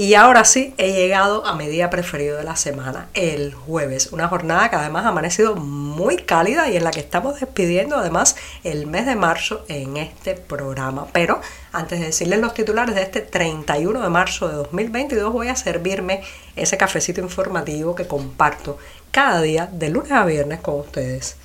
Y ahora sí, he llegado a mi día preferido de la semana, el jueves. Una jornada que además ha amanecido muy cálida y en la que estamos despidiendo además el mes de marzo en este programa. Pero antes de decirles los titulares de este 31 de marzo de 2022, voy a servirme ese cafecito informativo que comparto cada día de lunes a viernes con ustedes.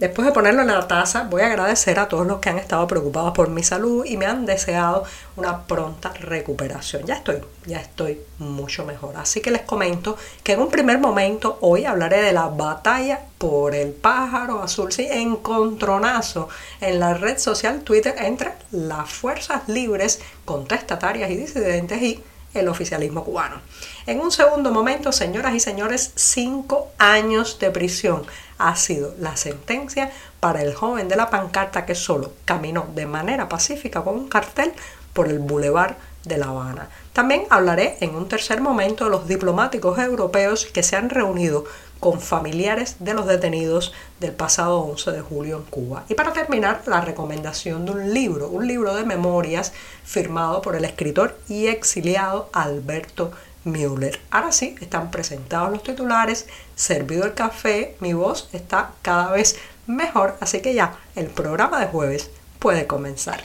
Después de ponerlo en la taza, voy a agradecer a todos los que han estado preocupados por mi salud y me han deseado una pronta recuperación. Ya estoy, ya estoy mucho mejor. Así que les comento que en un primer momento hoy hablaré de la batalla por el pájaro azul, sí, encontronazo en la red social Twitter entre las fuerzas libres, contestatarias y disidentes y el oficialismo cubano. En un segundo momento, señoras y señores, cinco años de prisión ha sido la sentencia para el joven de la pancarta que solo caminó de manera pacífica con un cartel por el bulevar de La Habana. También hablaré en un tercer momento de los diplomáticos europeos que se han reunido con familiares de los detenidos del pasado 11 de julio en Cuba. Y para terminar, la recomendación de un libro, un libro de memorias firmado por el escritor y exiliado Alberto Müller. Ahora sí, están presentados los titulares, servido el café, mi voz está cada vez mejor, así que ya el programa de jueves puede comenzar.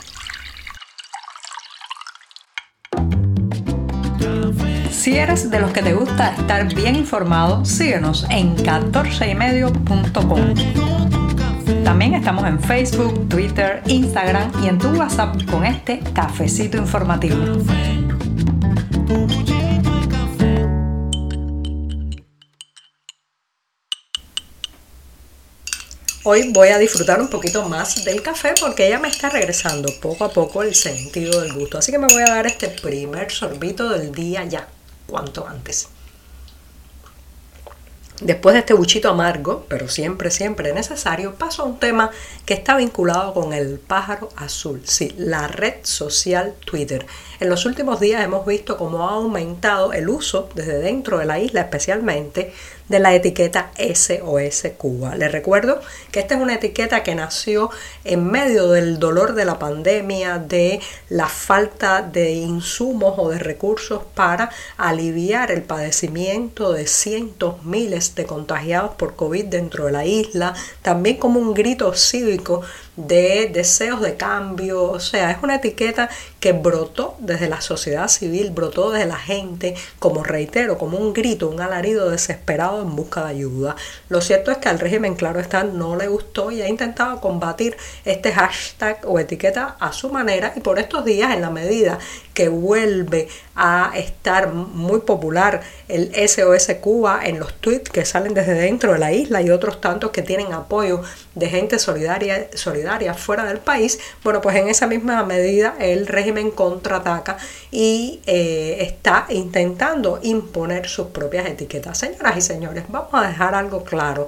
Si eres de los que te gusta estar bien informado, síguenos en 14ymedio.com. También estamos en Facebook, Twitter, Instagram y en tu WhatsApp con este cafecito informativo. Hoy voy a disfrutar un poquito más del café porque ya me está regresando poco a poco el sentido del gusto. Así que me voy a dar este primer sorbito del día ya cuanto antes. Después de este buchito amargo, pero siempre, siempre necesario, paso a un tema que está vinculado con el pájaro azul, sí, la red social Twitter. En los últimos días hemos visto cómo ha aumentado el uso desde dentro de la isla especialmente de la etiqueta SOS Cuba. Les recuerdo que esta es una etiqueta que nació en medio del dolor de la pandemia, de la falta de insumos o de recursos para aliviar el padecimiento de cientos miles de contagiados por COVID dentro de la isla, también como un grito cívico de deseos de cambio, o sea, es una etiqueta que brotó desde la sociedad civil, brotó desde la gente, como reitero, como un grito, un alarido desesperado en busca de ayuda. Lo cierto es que al régimen, claro está, no le gustó y ha intentado combatir este hashtag o etiqueta a su manera y por estos días, en la medida que vuelve a estar muy popular el SOS Cuba en los tweets que salen desde dentro de la isla y otros tantos que tienen apoyo de gente solidaria, solidaria fuera del país, bueno, pues en esa misma medida el régimen contraataca y eh, está intentando imponer sus propias etiquetas. Señoras y señores, vamos a dejar algo claro.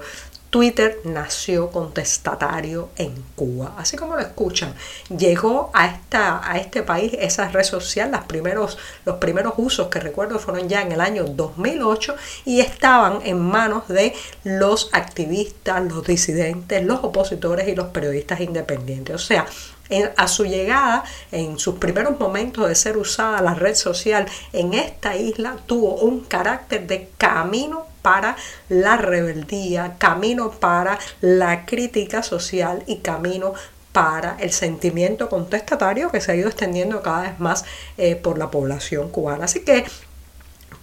Twitter nació contestatario en Cuba. Así como lo escuchan, llegó a, esta, a este país esa red social, los primeros, los primeros usos que recuerdo fueron ya en el año 2008 y estaban en manos de los activistas, los disidentes, los opositores y los periodistas independientes. O sea, a su llegada, en sus primeros momentos de ser usada la red social en esta isla, tuvo un carácter de camino para la rebeldía, camino para la crítica social y camino para el sentimiento contestatario que se ha ido extendiendo cada vez más eh, por la población cubana. Así que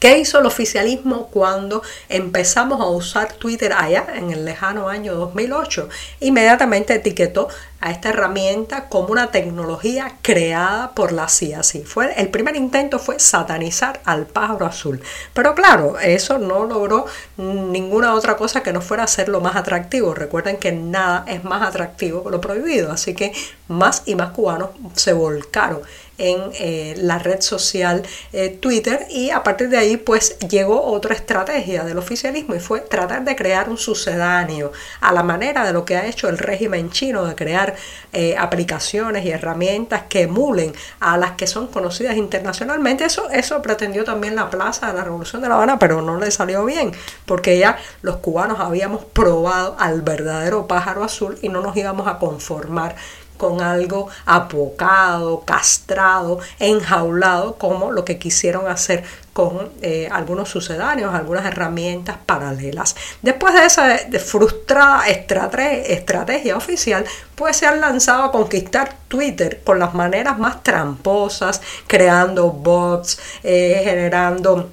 ¿Qué hizo el oficialismo cuando empezamos a usar Twitter allá en el lejano año 2008? Inmediatamente etiquetó a esta herramienta como una tecnología creada por la CIA. Sí, fue, el primer intento fue satanizar al pájaro azul. Pero claro, eso no logró ninguna otra cosa que no fuera hacerlo más atractivo. Recuerden que nada es más atractivo que lo prohibido. Así que más y más cubanos se volcaron en eh, la red social eh, Twitter y a partir de ahí pues llegó otra estrategia del oficialismo y fue tratar de crear un sucedáneo a la manera de lo que ha hecho el régimen chino de crear eh, aplicaciones y herramientas que emulen a las que son conocidas internacionalmente. Eso, eso pretendió también la Plaza de la Revolución de La Habana, pero no le salió bien, porque ya los cubanos habíamos probado al verdadero pájaro azul y no nos íbamos a conformar con algo apocado, castrado, enjaulado, como lo que quisieron hacer con eh, algunos sucedáneos, algunas herramientas paralelas. Después de esa frustrada estrategia oficial, pues se han lanzado a conquistar Twitter con las maneras más tramposas, creando bots, eh, generando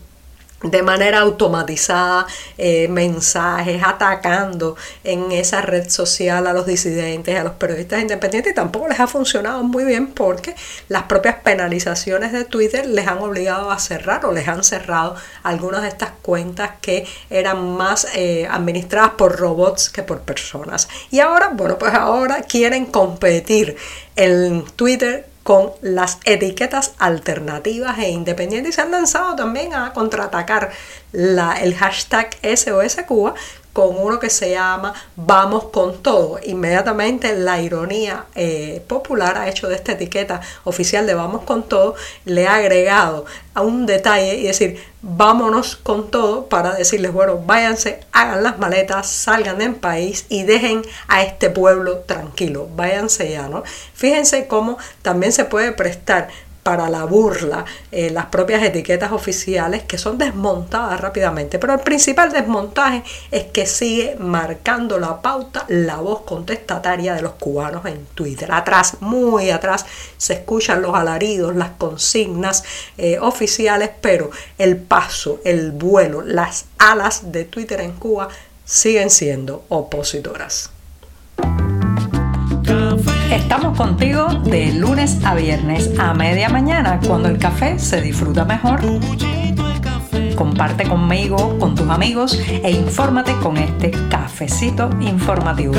de manera automatizada eh, mensajes, atacando en esa red social a los disidentes, a los periodistas independientes y tampoco les ha funcionado muy bien porque las propias penalizaciones de Twitter les han obligado a cerrar o les han cerrado algunas de estas cuentas que eran más eh, administradas por robots que por personas. Y ahora, bueno, pues ahora quieren competir en Twitter con las etiquetas alternativas e independientes. Y se han lanzado también a contraatacar la, el hashtag SOS Cuba con uno que se llama Vamos con todo. Inmediatamente la ironía eh, popular ha hecho de esta etiqueta oficial de Vamos con todo, le ha agregado a un detalle y decir vámonos con todo para decirles, bueno, váyanse, hagan las maletas, salgan del país y dejen a este pueblo tranquilo, váyanse ya, ¿no? Fíjense cómo también se puede prestar para la burla eh, las propias etiquetas oficiales que son desmontadas rápidamente. Pero el principal desmontaje es que sigue marcando la pauta la voz contestataria de los cubanos en Twitter. Atrás, muy atrás, se escuchan los alaridos, las consignas eh, oficiales, pero el paso, el vuelo, las alas de Twitter en Cuba siguen siendo opositoras. Estamos contigo de lunes a viernes a media mañana cuando el café se disfruta mejor. Comparte conmigo, con tus amigos e infórmate con este cafecito informativo.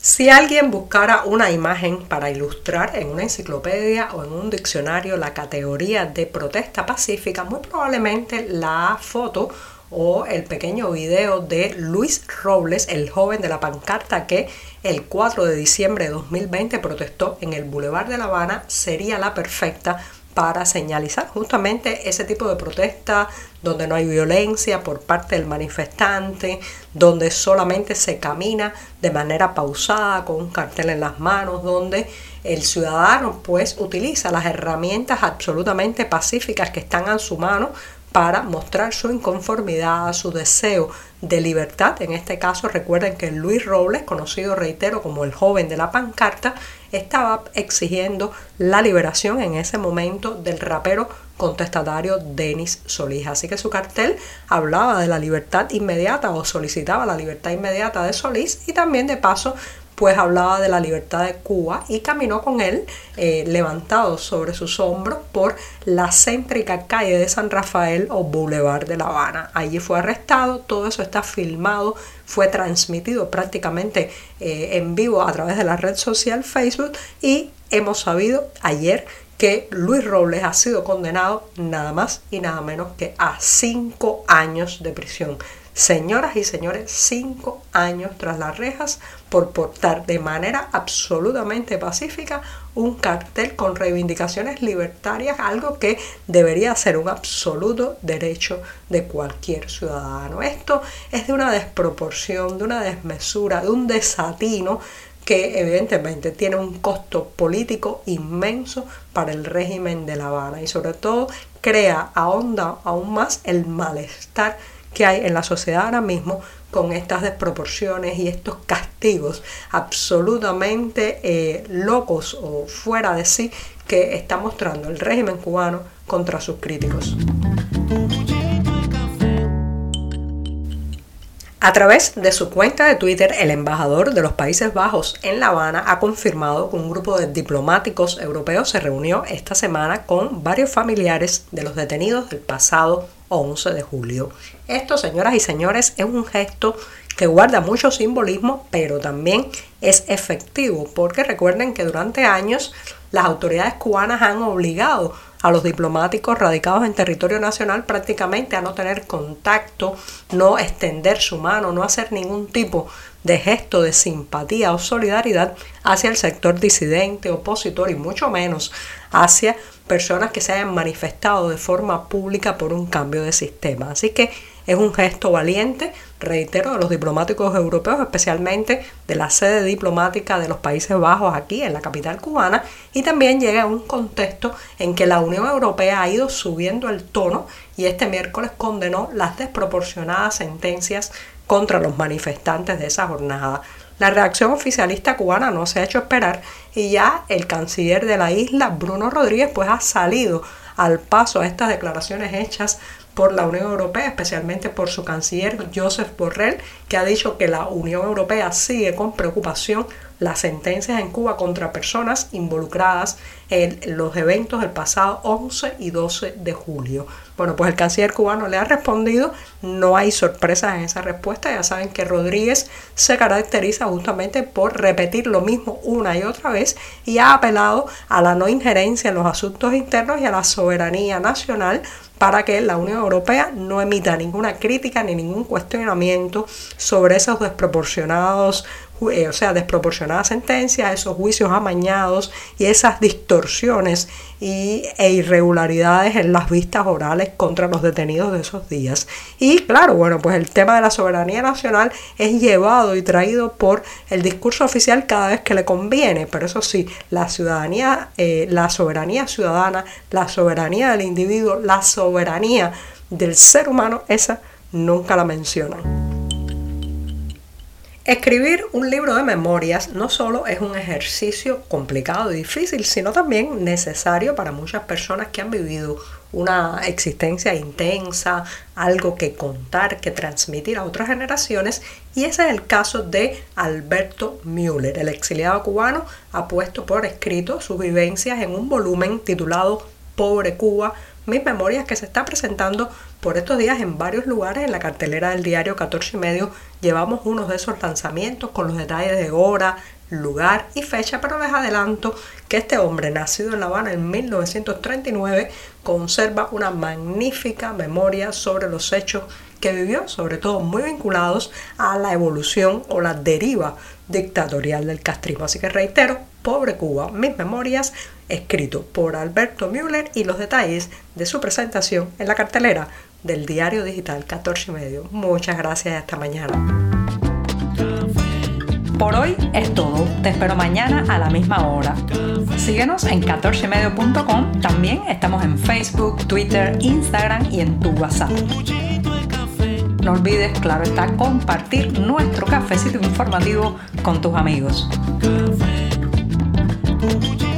Si alguien buscara una imagen para ilustrar en una enciclopedia o en un diccionario la categoría de protesta pacífica, muy probablemente la foto o el pequeño video de Luis Robles, el joven de la pancarta que el 4 de diciembre de 2020 protestó en el Boulevard de La Habana, sería la perfecta para señalizar justamente ese tipo de protesta donde no hay violencia por parte del manifestante, donde solamente se camina de manera pausada con un cartel en las manos, donde el ciudadano pues utiliza las herramientas absolutamente pacíficas que están a su mano para mostrar su inconformidad, su deseo de libertad. En este caso, recuerden que Luis Robles, conocido, reitero, como el joven de la pancarta, estaba exigiendo la liberación en ese momento del rapero contestatario Denis Solís. Así que su cartel hablaba de la libertad inmediata o solicitaba la libertad inmediata de Solís y también de paso pues hablaba de la libertad de Cuba y caminó con él eh, levantado sobre sus hombros por la céntrica calle de San Rafael o Boulevard de La Habana. Allí fue arrestado, todo eso está filmado, fue transmitido prácticamente eh, en vivo a través de la red social Facebook y hemos sabido ayer que Luis Robles ha sido condenado nada más y nada menos que a cinco años de prisión. Señoras y señores, cinco años tras las rejas por portar de manera absolutamente pacífica un cartel con reivindicaciones libertarias, algo que debería ser un absoluto derecho de cualquier ciudadano. Esto es de una desproporción, de una desmesura, de un desatino que evidentemente tiene un costo político inmenso para el régimen de La Habana y sobre todo crea, aún más el malestar que hay en la sociedad ahora mismo con estas desproporciones y estos castigos absolutamente eh, locos o fuera de sí que está mostrando el régimen cubano contra sus críticos. A través de su cuenta de Twitter, el embajador de los Países Bajos en La Habana ha confirmado que un grupo de diplomáticos europeos se reunió esta semana con varios familiares de los detenidos del pasado 11 de julio. Esto, señoras y señores, es un gesto que guarda mucho simbolismo, pero también es efectivo, porque recuerden que durante años las autoridades cubanas han obligado a los diplomáticos radicados en territorio nacional prácticamente a no tener contacto, no extender su mano, no hacer ningún tipo de gesto de simpatía o solidaridad hacia el sector disidente, opositor y mucho menos hacia personas que se hayan manifestado de forma pública por un cambio de sistema. Así que es un gesto valiente, reitero, de los diplomáticos europeos, especialmente de la sede diplomática de los Países Bajos aquí en la capital cubana, y también llega a un contexto en que la Unión Europea ha ido subiendo el tono y este miércoles condenó las desproporcionadas sentencias contra los manifestantes de esa jornada. La reacción oficialista cubana no se ha hecho esperar y ya el canciller de la isla, Bruno Rodríguez, pues ha salido al paso a estas declaraciones hechas por la Unión Europea, especialmente por su canciller Joseph Borrell, que ha dicho que la Unión Europea sigue con preocupación las sentencias en Cuba contra personas involucradas en los eventos del pasado 11 y 12 de julio. Bueno, pues el canciller cubano le ha respondido, no hay sorpresas en esa respuesta, ya saben que Rodríguez se caracteriza justamente por repetir lo mismo una y otra vez y ha apelado a la no injerencia en los asuntos internos y a la soberanía nacional para que la Unión Europea no emita ninguna crítica ni ningún cuestionamiento sobre esos desproporcionados eh, o sea, desproporcionadas sentencias, esos juicios amañados y esas distorsiones y, e irregularidades en las vistas orales contra los detenidos de esos días. Y claro, bueno, pues el tema de la soberanía nacional es llevado y traído por el discurso oficial cada vez que le conviene, pero eso sí, la ciudadanía, eh, la soberanía ciudadana, la soberanía del individuo, la soberanía del ser humano, esa nunca la mencionan. Escribir un libro de memorias no solo es un ejercicio complicado y difícil, sino también necesario para muchas personas que han vivido una existencia intensa, algo que contar, que transmitir a otras generaciones. Y ese es el caso de Alberto Müller. El exiliado cubano ha puesto por escrito sus vivencias en un volumen titulado Pobre Cuba, mis memorias que se está presentando por estos días en varios lugares en la cartelera del diario 14 y medio. Llevamos unos de esos lanzamientos con los detalles de hora, lugar y fecha, pero les adelanto que este hombre, nacido en La Habana en 1939, conserva una magnífica memoria sobre los hechos que vivió, sobre todo muy vinculados a la evolución o la deriva dictatorial del castrismo. Así que reitero, Pobre Cuba, mis memorias, escrito por Alberto Müller y los detalles de su presentación en la cartelera del diario digital 14 y medio. Muchas gracias esta mañana. Por hoy es todo. Te espero mañana a la misma hora. Síguenos en 14medio.com. También estamos en Facebook, Twitter, Instagram y en tu WhatsApp. No olvides, claro está, compartir nuestro cafecito informativo con tus amigos. Café,